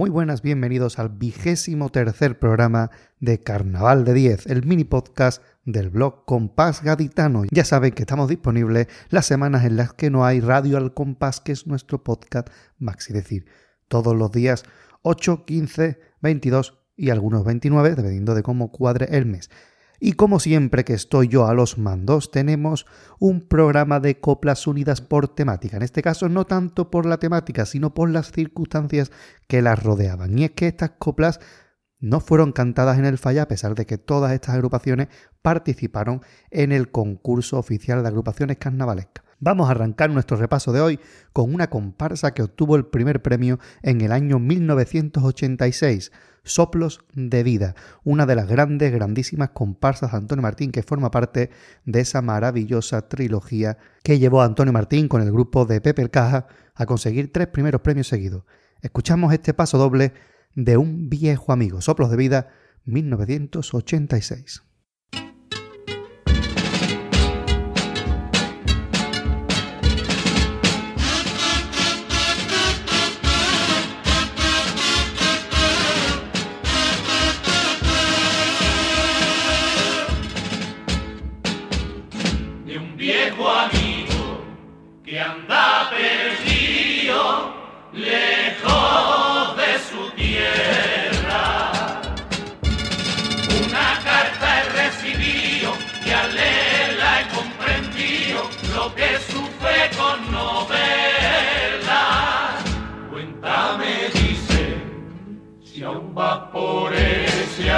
Muy buenas, bienvenidos al vigésimo tercer programa de Carnaval de 10, el mini podcast del blog Compás Gaditano. Ya saben que estamos disponibles las semanas en las que no hay Radio al Compás, que es nuestro podcast maxi, decir, todos los días 8, 15, 22 y algunos 29, dependiendo de cómo cuadre el mes. Y como siempre que estoy yo a los mandos, tenemos un programa de coplas unidas por temática. En este caso no tanto por la temática, sino por las circunstancias que las rodeaban. Y es que estas coplas no fueron cantadas en el falla a pesar de que todas estas agrupaciones participaron en el concurso oficial de agrupaciones carnavalescas. Vamos a arrancar nuestro repaso de hoy con una comparsa que obtuvo el primer premio en el año 1986, Soplos de Vida, una de las grandes, grandísimas comparsas de Antonio Martín que forma parte de esa maravillosa trilogía que llevó a Antonio Martín con el grupo de Pepe el Caja a conseguir tres primeros premios seguidos. Escuchamos este paso doble de un viejo amigo, Soplos de Vida, 1986. Por ese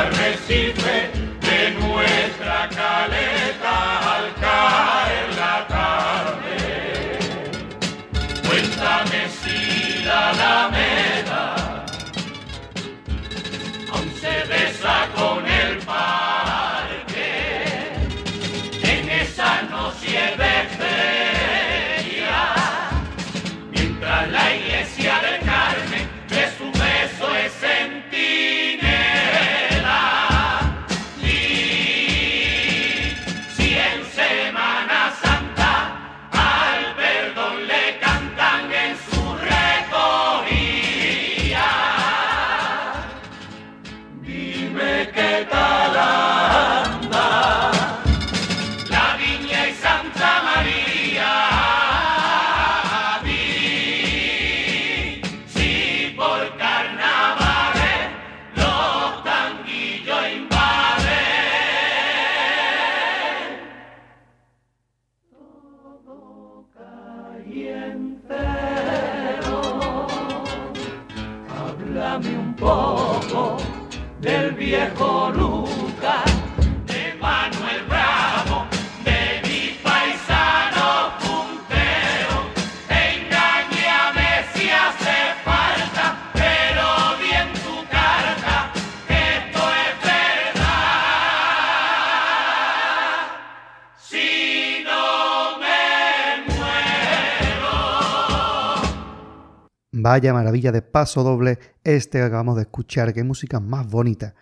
Vaya maravilla de paso doble este que acabamos de escuchar, qué música más bonita.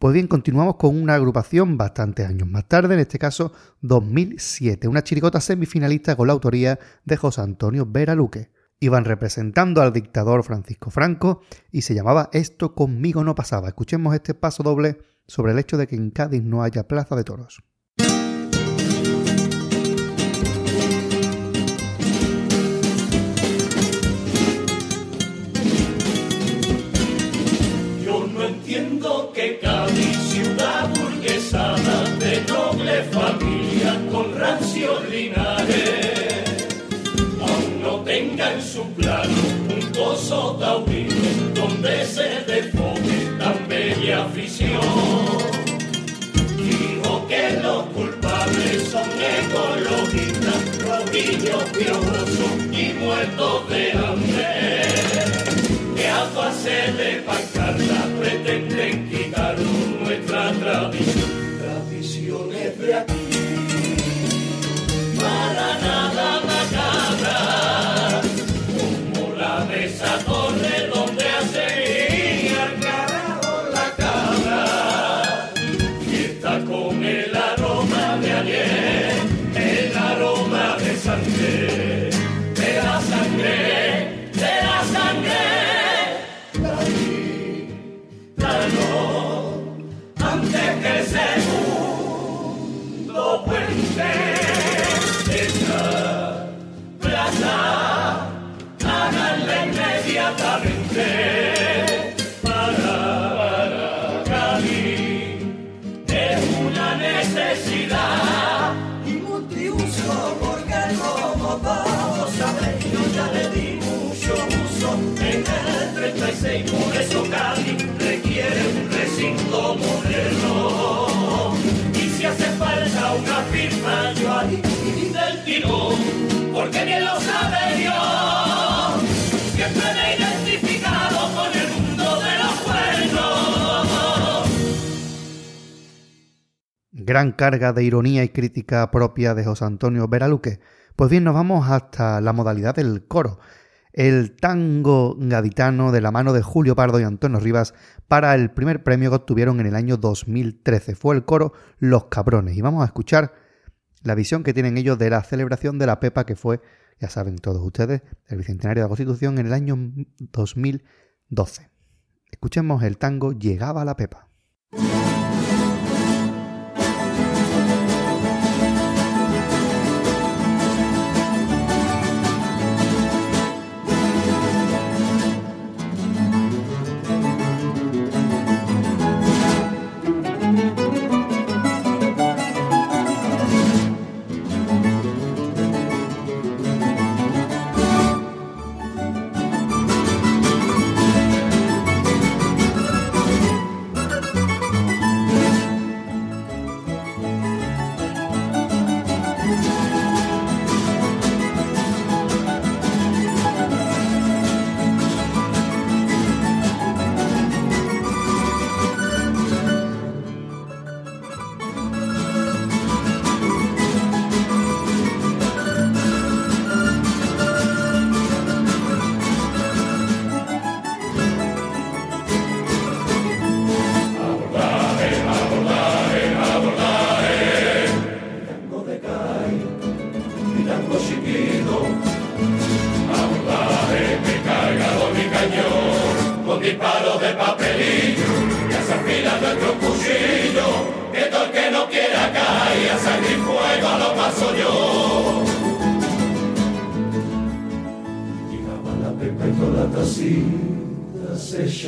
Pues bien, continuamos con una agrupación bastantes años más tarde, en este caso 2007, una chiricota semifinalista con la autoría de José Antonio Vera Luque. Iban representando al dictador Francisco Franco y se llamaba Esto conmigo no pasaba. Escuchemos este paso doble sobre el hecho de que en Cádiz no haya plaza de toros. Tenga en su plano un gozo taurino donde se defogue tan bella afición. Dijo que los culpables son ecologistas, rodillos piojosos y muertos de hambre. Que a base de pancarta pretenden quitar nuestra tradición, Gran carga de ironía y crítica propia de José Antonio Veraluque. Pues bien, nos vamos hasta la modalidad del coro. El tango gaditano de la mano de Julio Pardo y Antonio Rivas para el primer premio que obtuvieron en el año 2013. Fue el coro Los Cabrones. Y vamos a escuchar la visión que tienen ellos de la celebración de la Pepa que fue, ya saben todos ustedes, el Bicentenario de la Constitución en el año 2012. Escuchemos el tango Llegaba la Pepa.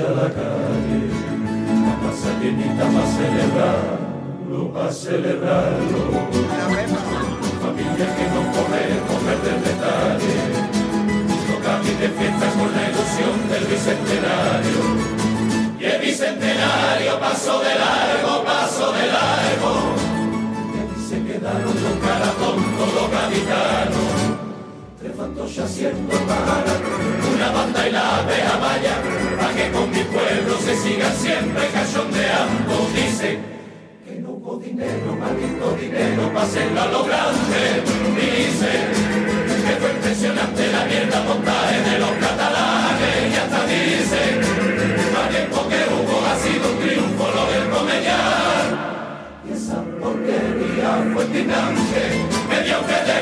La calle, la casa tienita para celebrarlo, para celebrarlo. Familia que no podemos perder detalle de fiesta con la ilusión del bicentenario. Y el bicentenario pasó de largo, pasó de largo. Y se quedaron con cara tonto los gaditanos. Tres fantoches haciendo para una banda y la abeja vaya, para que con mi pueblo se siga siempre cachondeando. Dice que no hubo dinero, maldito dinero, para hacerlo a lo grande. Dice que fue impresionante la mierda montaje de los catalanes y hasta dicen más tiempo que hubo ha sido un triunfo lo del comediar y esa porquería fue tirante mediocre de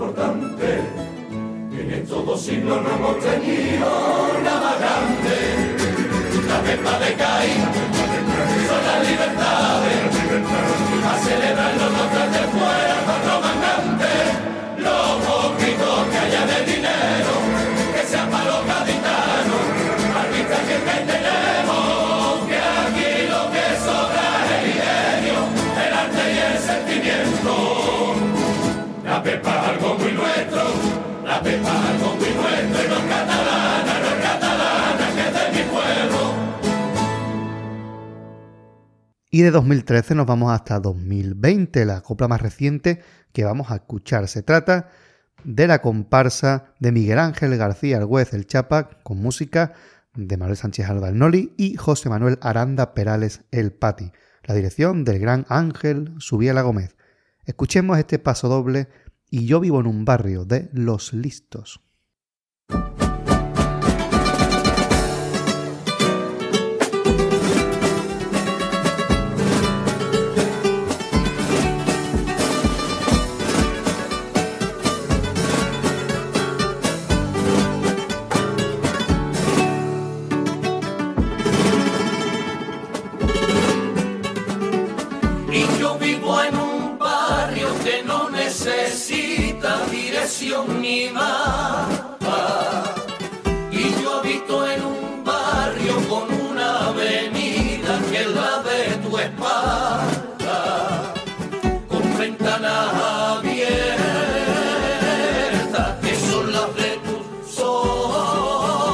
importante en estos dos siglos no hemos tenido nada grande. La pepa de Y de 2013 nos vamos hasta 2020, la copla más reciente que vamos a escuchar. Se trata de la comparsa de Miguel Ángel García Argüez el Chapa, con música de Manuel Sánchez Alba el Noli y José Manuel Aranda Perales el Pati. La dirección del gran Ángel Subiela Gómez. Escuchemos este paso doble y yo vivo en un barrio de Los Listos. Ventanas abiertas que son las de tus ojos.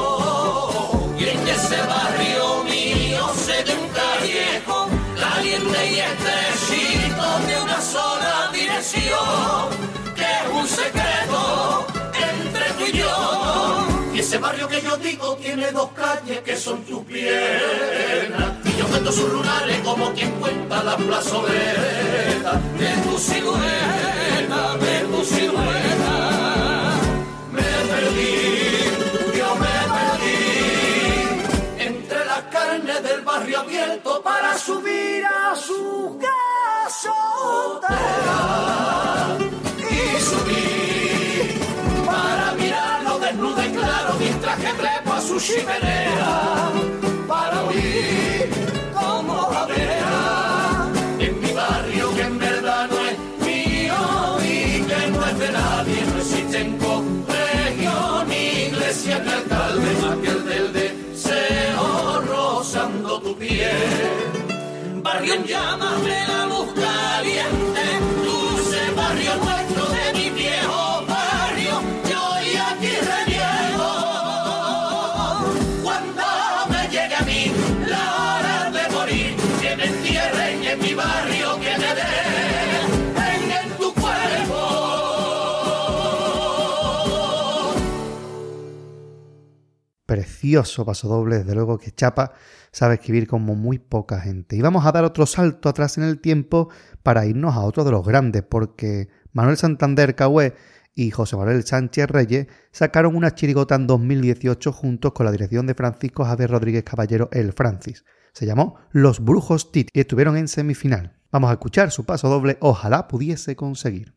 Y en ese barrio mío se de un callejón caliente y estrechito de una sola dirección, que es un secreto entre tú y yo. Y ese barrio que yo digo tiene dos calles que son tus piernas. Cuento sus lunares como quien cuenta la plazoleta. De tu silueta, de tu silueta. Me perdí, yo me perdí. Entre las carnes del barrio abierto para subir a su casota. Y subir para mirarlo desnudo y claro mientras que trepo a su chimenea Precioso pasodoble, desde luego que Chapa sabe escribir como muy poca gente. Y vamos a dar otro salto atrás en el tiempo para irnos a otro de los grandes, porque Manuel Santander Cahué y José Manuel Sánchez Reyes sacaron una chirigota en 2018 juntos con la dirección de Francisco Javier Rodríguez Caballero El Francis. Se llamó Los Brujos Tit y estuvieron en semifinal. Vamos a escuchar su paso doble, ojalá pudiese conseguir.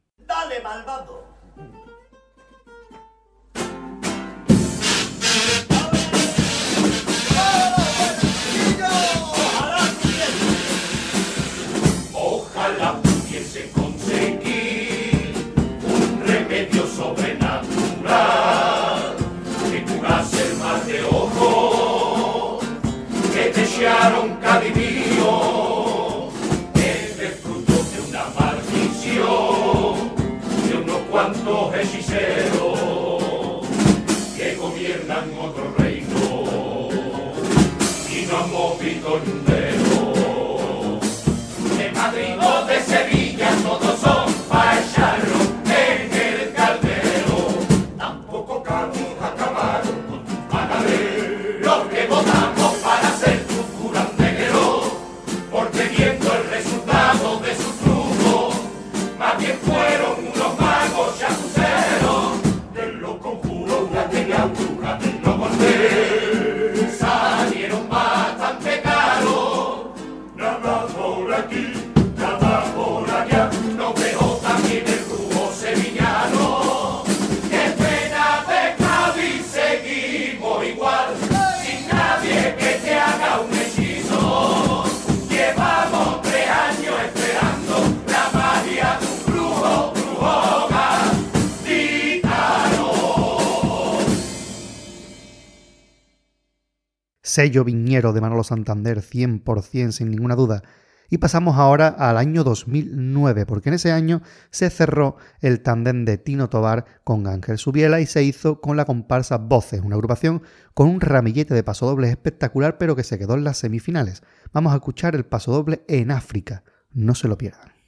Sello viñero de Manolo Santander 100% sin ninguna duda. Y pasamos ahora al año 2009, porque en ese año se cerró el tándem de Tino Tobar con Ángel Subiela y se hizo con la comparsa Voces, una agrupación con un ramillete de pasodobles espectacular, pero que se quedó en las semifinales. Vamos a escuchar el pasodoble en África. No se lo pierdan.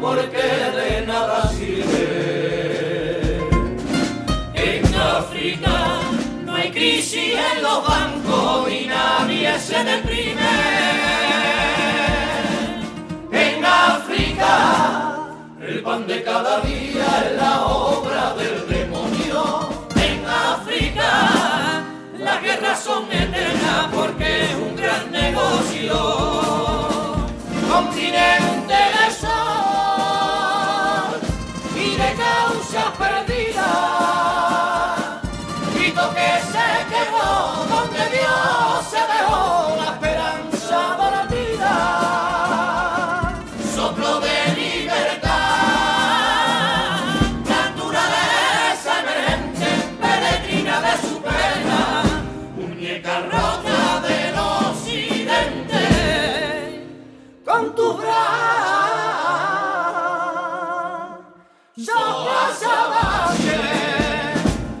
Porque de nada sirve. En África no hay crisis en los bancos y nadie se deprime. En África el pan de cada día es la obra del demonio. En África las guerras son eternas porque es un gran negocio. Con continente de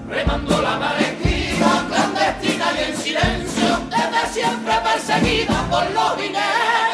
remando la marequina clandestina y en silencio, desde siempre perseguida por los jinetes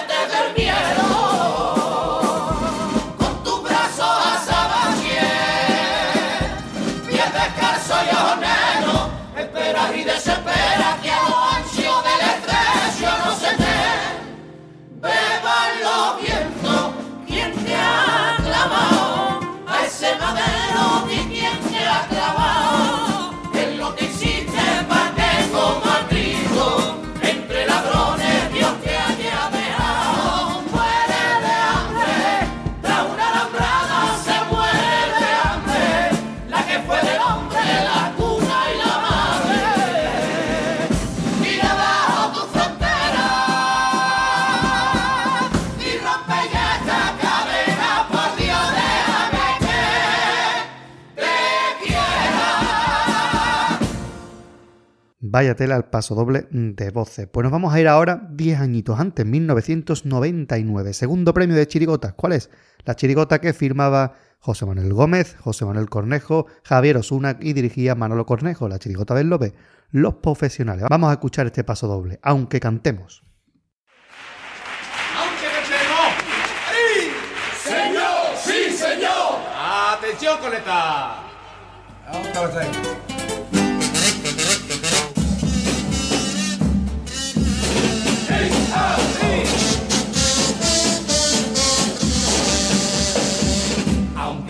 Vaya tela al paso doble de voces. Pues nos vamos a ir ahora 10 añitos antes, 1999. Segundo premio de Chirigotas. ¿Cuál es? La chirigota que firmaba José Manuel Gómez, José Manuel Cornejo, Javier Osuna y dirigía Manolo Cornejo, la chirigota del Lobe. Los profesionales. Vamos a escuchar este paso doble, aunque cantemos. Aunque cantemos. ¡Ahí! Señor, sí, señor. ¡Atención, coleta!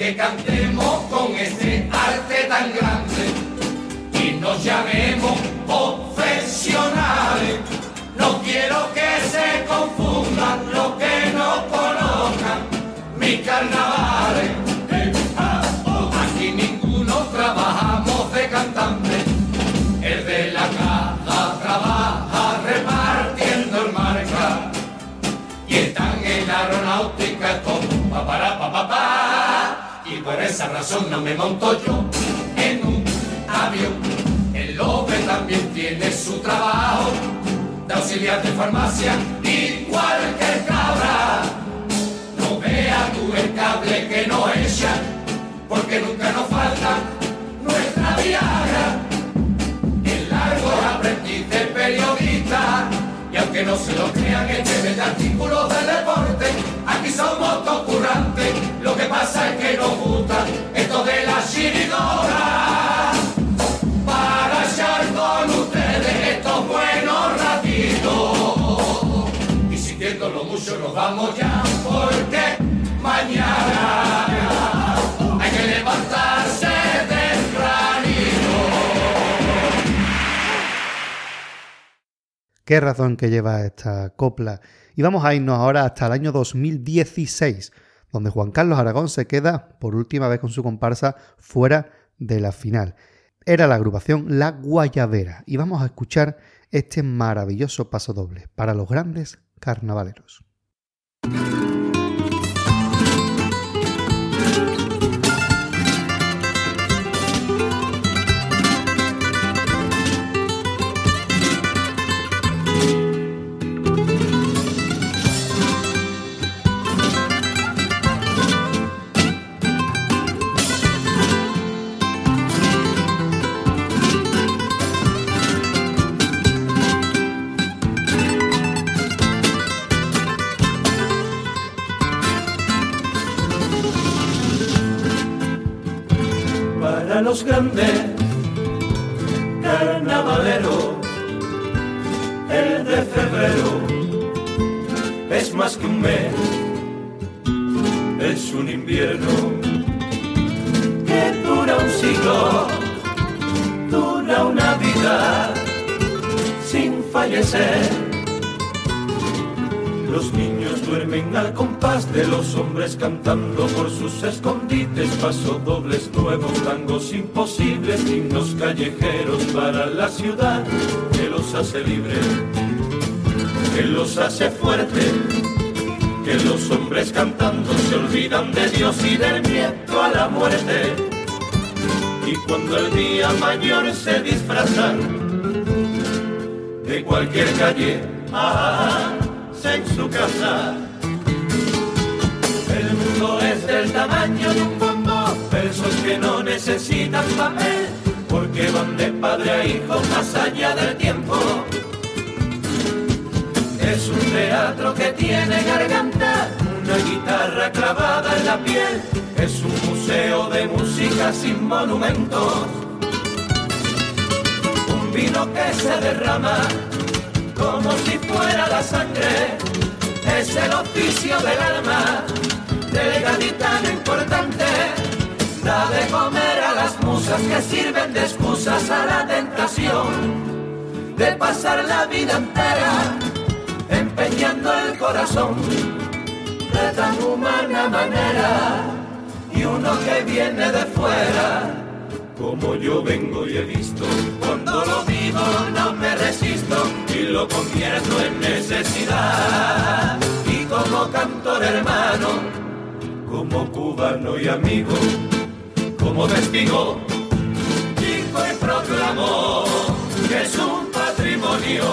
Aunque cantemos razón no me monto yo en un avión. El lobe también tiene su trabajo de auxiliar de farmacia igual que el cabra. No vea tú el cable que nos echa porque nunca nos falta nuestra viagra. El largo aprendiz de periodista y aunque no se lo crean este de artículos de deporte. Aquí somos todos que nos gusta esto de la chirigora para echar con ustedes estos buenos ratitos y sintiéndolo mucho nos vamos ya porque mañana hay que levantarse tempranito Qué razón que lleva esta copla. Y vamos a irnos ahora hasta el año 2016, donde Juan Carlos Aragón se queda por última vez con su comparsa fuera de la final. Era la agrupación La Guayabera y vamos a escuchar este maravilloso paso doble para los grandes carnavaleros. De los hombres cantando por sus escondites, pasos dobles nuevos, tangos imposibles, himnos callejeros para la ciudad que los hace libres, que los hace fuertes, que los hombres cantando se olvidan de Dios y del miedo a la muerte. Y cuando el día mayor se disfrazan de cualquier calle, ah, en su casa. Del tamaño de un bombo, versos que no necesitan papel, porque van de padre a hijo más allá del tiempo. Es un teatro que tiene garganta, una guitarra clavada en la piel, es un museo de música sin monumentos. Un vino que se derrama como si fuera la sangre, es el oficio del alma, del gaditano importante, da de comer a las musas que sirven de excusas a la tentación, de pasar la vida entera empeñando el corazón de tan humana manera, y uno que viene de fuera como yo vengo y he visto. Cuando lo vivo no me resisto y lo convierto en necesidad. Y como cantor hermano, como cubano y amigo, como testigo, dijo y proclamó que es un patrimonio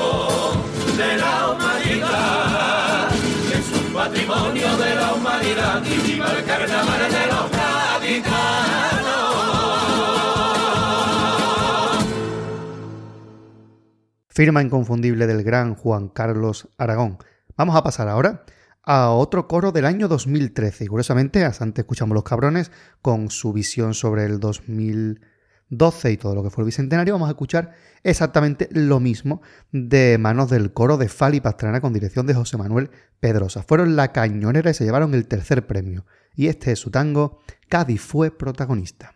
de la humanidad. que Es un patrimonio de la humanidad y viva el carnaval de los gaditanos. firma inconfundible del gran Juan Carlos Aragón. Vamos a pasar ahora a otro coro del año 2013. Y curiosamente, hasta antes escuchamos Los Cabrones con su visión sobre el 2012 y todo lo que fue el Bicentenario. Vamos a escuchar exactamente lo mismo de manos del coro de Fali Pastrana con dirección de José Manuel Pedrosa. Fueron la cañonera y se llevaron el tercer premio. Y este es su tango, Cádiz fue protagonista.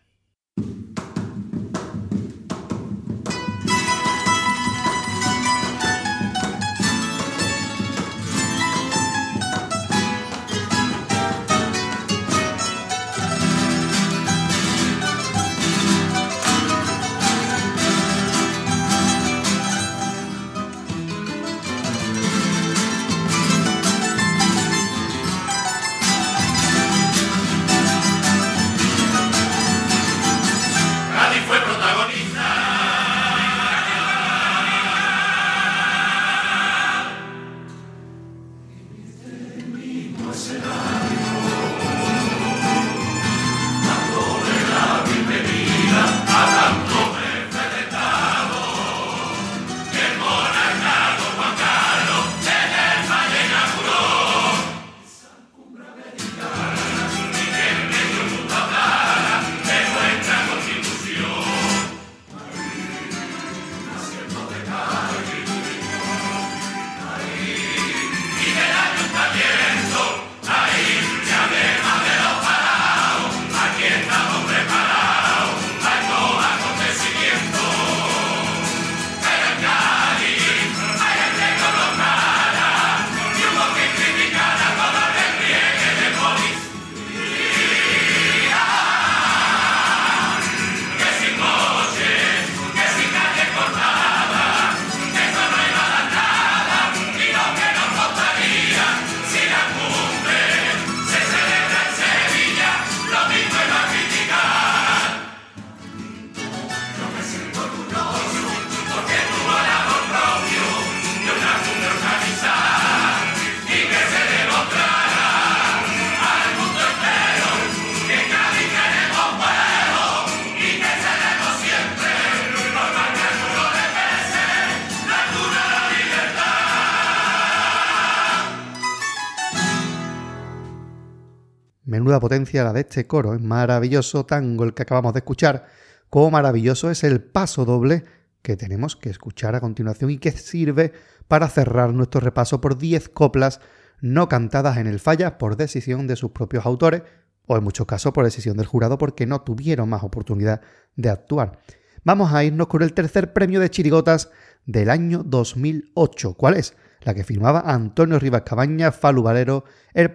Menuda potencia la de este coro, es maravilloso tango el que acabamos de escuchar, como maravilloso es el paso doble que tenemos que escuchar a continuación y que sirve para cerrar nuestro repaso por 10 coplas no cantadas en el falla por decisión de sus propios autores o en muchos casos por decisión del jurado porque no tuvieron más oportunidad de actuar. Vamos a irnos con el tercer premio de chirigotas del año 2008. ¿Cuál es? la que firmaba Antonio Rivas Cabaña, Falu Valero, El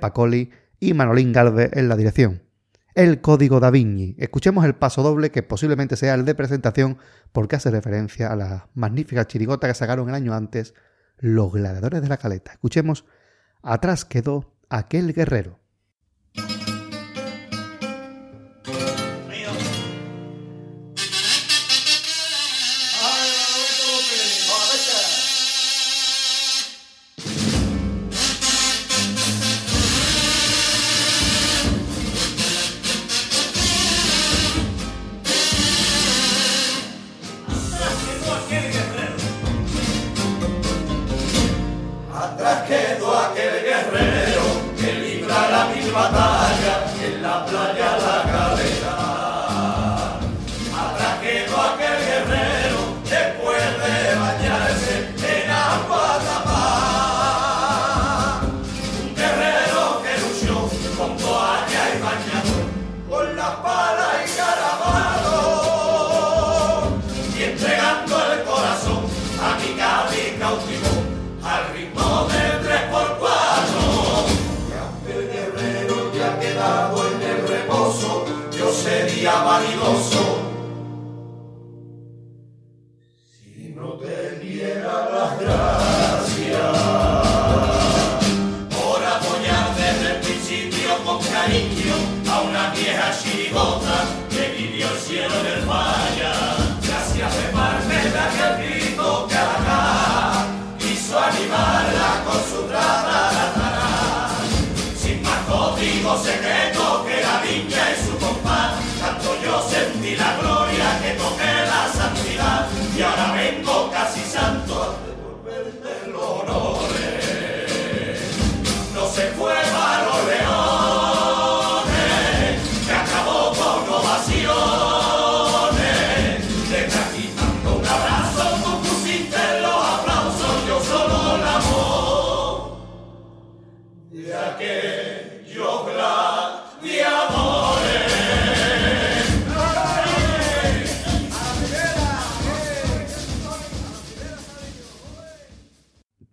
y Manolín Galvez en la dirección. El Código da. Escuchemos el paso doble que posiblemente sea el de presentación porque hace referencia a la magnífica chirigota que sacaron el año antes los gladiadores de la caleta. Escuchemos Atrás quedó aquel guerrero. Vanidoso.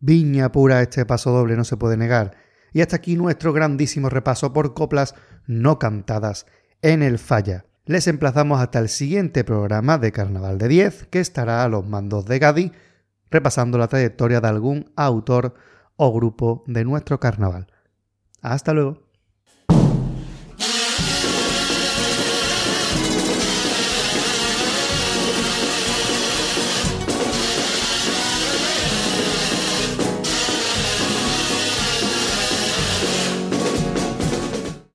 Viña pura este paso doble, no se puede negar. Y hasta aquí nuestro grandísimo repaso por coplas no cantadas en el falla. Les emplazamos hasta el siguiente programa de Carnaval de 10, que estará a los mandos de Gadi, repasando la trayectoria de algún autor o grupo de nuestro carnaval. Hasta luego.